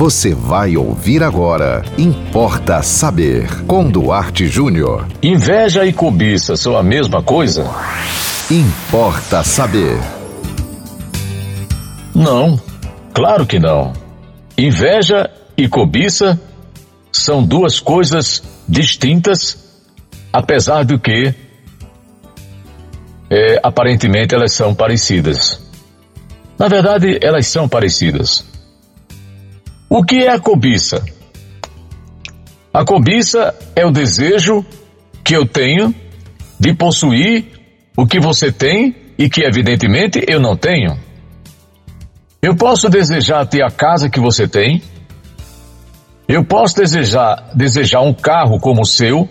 Você vai ouvir agora. Importa saber. Com Duarte Júnior. Inveja e cobiça são a mesma coisa? Importa saber. Não, claro que não. Inveja e cobiça são duas coisas distintas, apesar do que é, aparentemente elas são parecidas. Na verdade, elas são parecidas. O que é a cobiça? A cobiça é o desejo que eu tenho de possuir o que você tem e que evidentemente eu não tenho. Eu posso desejar ter a casa que você tem. Eu posso desejar desejar um carro como o seu.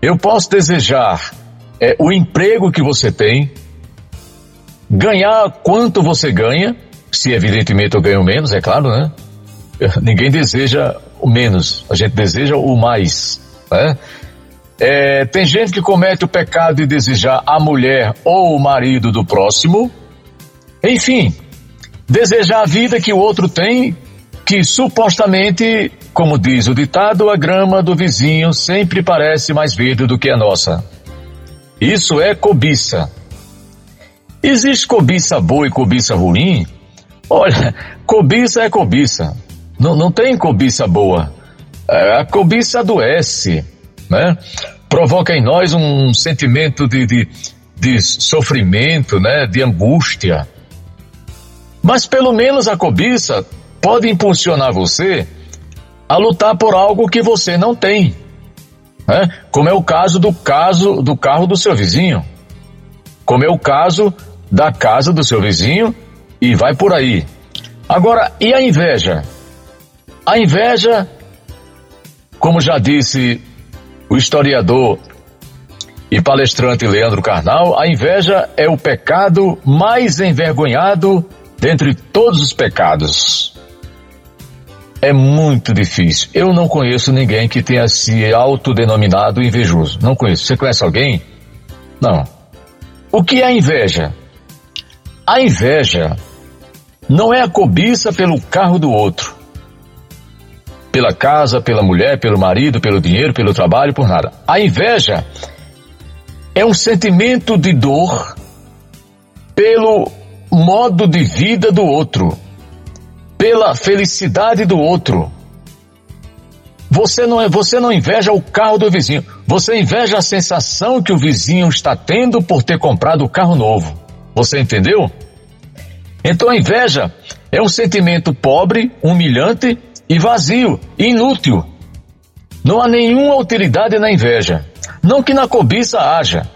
Eu posso desejar é, o emprego que você tem. Ganhar quanto você ganha, se evidentemente eu ganho menos, é claro, né? Ninguém deseja o menos, a gente deseja o mais. Né? É, tem gente que comete o pecado de desejar a mulher ou o marido do próximo. Enfim, desejar a vida que o outro tem, que supostamente, como diz o ditado, a grama do vizinho sempre parece mais verde do que a nossa. Isso é cobiça. Existe cobiça boa e cobiça ruim? Olha, cobiça é cobiça. Não, não tem cobiça boa. É, a cobiça adoece, né? Provoca em nós um sentimento de, de, de sofrimento, né? De angústia. Mas pelo menos a cobiça pode impulsionar você a lutar por algo que você não tem. Né? Como é o caso do caso do carro do seu vizinho. Como é o caso da casa do seu vizinho e vai por aí. Agora, e a inveja? A inveja, como já disse o historiador e palestrante Leandro Carnal, a inveja é o pecado mais envergonhado dentre todos os pecados. É muito difícil. Eu não conheço ninguém que tenha se autodenominado invejoso. Não conheço. Você conhece alguém? Não. O que é a inveja? A inveja não é a cobiça pelo carro do outro pela casa, pela mulher, pelo marido, pelo dinheiro, pelo trabalho, por nada. A inveja é um sentimento de dor pelo modo de vida do outro, pela felicidade do outro. Você não, é, você não inveja o carro do vizinho, você inveja a sensação que o vizinho está tendo por ter comprado o carro novo. Você entendeu? Então a inveja é um sentimento pobre, humilhante e vazio, inútil. Não há nenhuma utilidade na inveja. Não que na cobiça haja.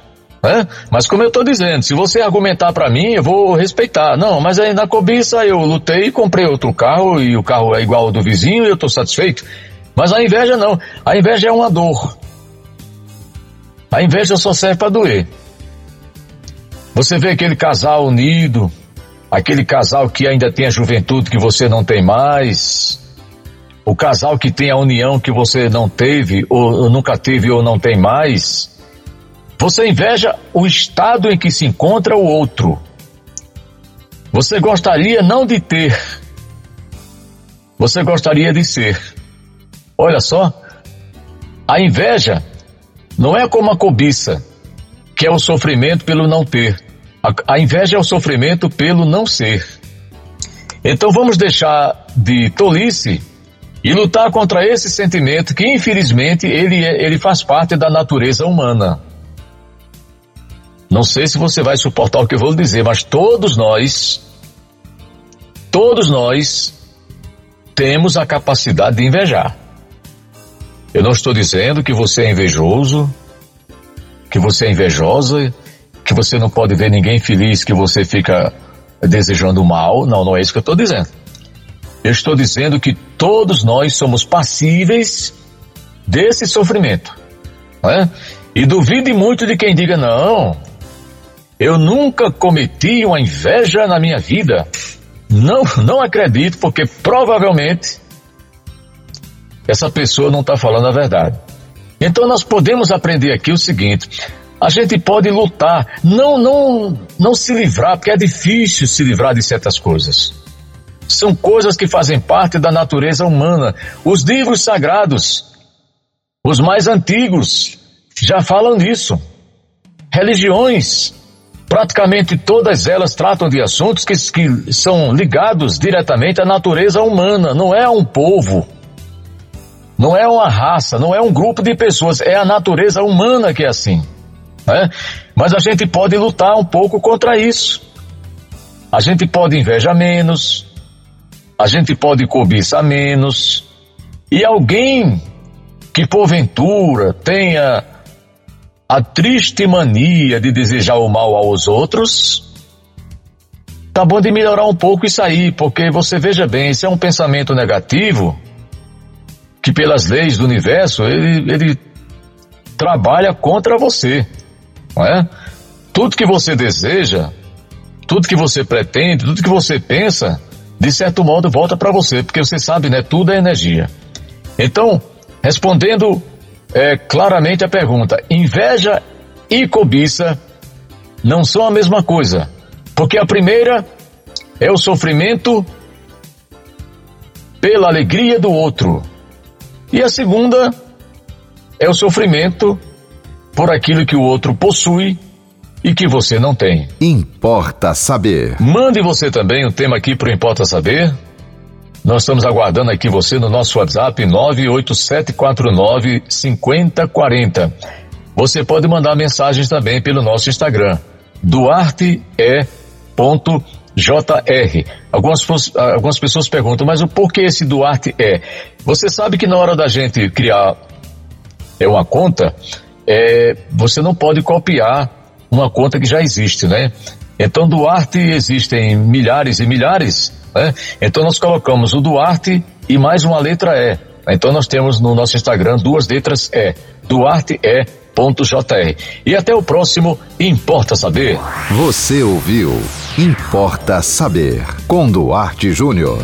Né? Mas como eu estou dizendo, se você argumentar para mim, eu vou respeitar. Não, mas aí na cobiça eu lutei comprei outro carro e o carro é igual ao do vizinho e eu estou satisfeito. Mas a inveja não. A inveja é uma dor. A inveja só serve para doer. Você vê aquele casal unido, aquele casal que ainda tem a juventude que você não tem mais, o casal que tem a união que você não teve, ou, nunca teve ou não tem mais, você inveja o estado em que se encontra o outro. Você gostaria não de ter, você gostaria de ser. Olha só, a inveja não é como a cobiça, que é o sofrimento pelo não ter. A, a inveja é o sofrimento pelo não ser. Então vamos deixar de tolice e lutar contra esse sentimento que, infelizmente, ele, é, ele faz parte da natureza humana. Não sei se você vai suportar o que eu vou dizer, mas todos nós, todos nós temos a capacidade de invejar. Eu não estou dizendo que você é invejoso, que você é invejosa, que você não pode ver ninguém feliz, que você fica desejando mal. Não, não é isso que eu estou dizendo. Eu estou dizendo que todos nós somos passíveis desse sofrimento. Né? E duvide muito de quem diga: não, eu nunca cometi uma inveja na minha vida. Não, não acredito, porque provavelmente essa pessoa não está falando a verdade. Então nós podemos aprender aqui o seguinte: a gente pode lutar, não, não, não se livrar, porque é difícil se livrar de certas coisas. São coisas que fazem parte da natureza humana. Os livros sagrados, os mais antigos, já falam disso. Religiões, praticamente todas elas tratam de assuntos que, que são ligados diretamente à natureza humana, não é um povo. Não é uma raça, não é um grupo de pessoas, é a natureza humana que é assim. Né? Mas a gente pode lutar um pouco contra isso. A gente pode invejar menos, a gente pode cobiçar menos, e alguém que porventura tenha a triste mania de desejar o mal aos outros, tá bom de melhorar um pouco isso aí, porque você veja bem, se é um pensamento negativo, que pelas leis do universo ele, ele trabalha contra você, não é? Tudo que você deseja, tudo que você pretende, tudo que você pensa, de certo modo volta para você, porque você sabe, né? Tudo é energia. Então, respondendo é, claramente a pergunta, inveja e cobiça não são a mesma coisa, porque a primeira é o sofrimento pela alegria do outro, e a segunda é o sofrimento por aquilo que o outro possui e que você não tem. Importa saber. Mande você também o tema aqui para o Importa Saber. Nós estamos aguardando aqui você no nosso WhatsApp 98749 5040. Você pode mandar mensagens também pelo nosso Instagram, duarte é ponto JR. Algumas, algumas pessoas perguntam, mas o porquê esse Duarte é? Você sabe que na hora da gente criar é uma conta, é, você não pode copiar uma conta que já existe, né? Então Duarte existem milhares e milhares, né? Então nós colocamos o Duarte e mais uma letra E. Então nós temos no nosso Instagram duas letras E. Duarte é Jr. E até o próximo Importa Saber. Você ouviu Importa Saber com Duarte Júnior.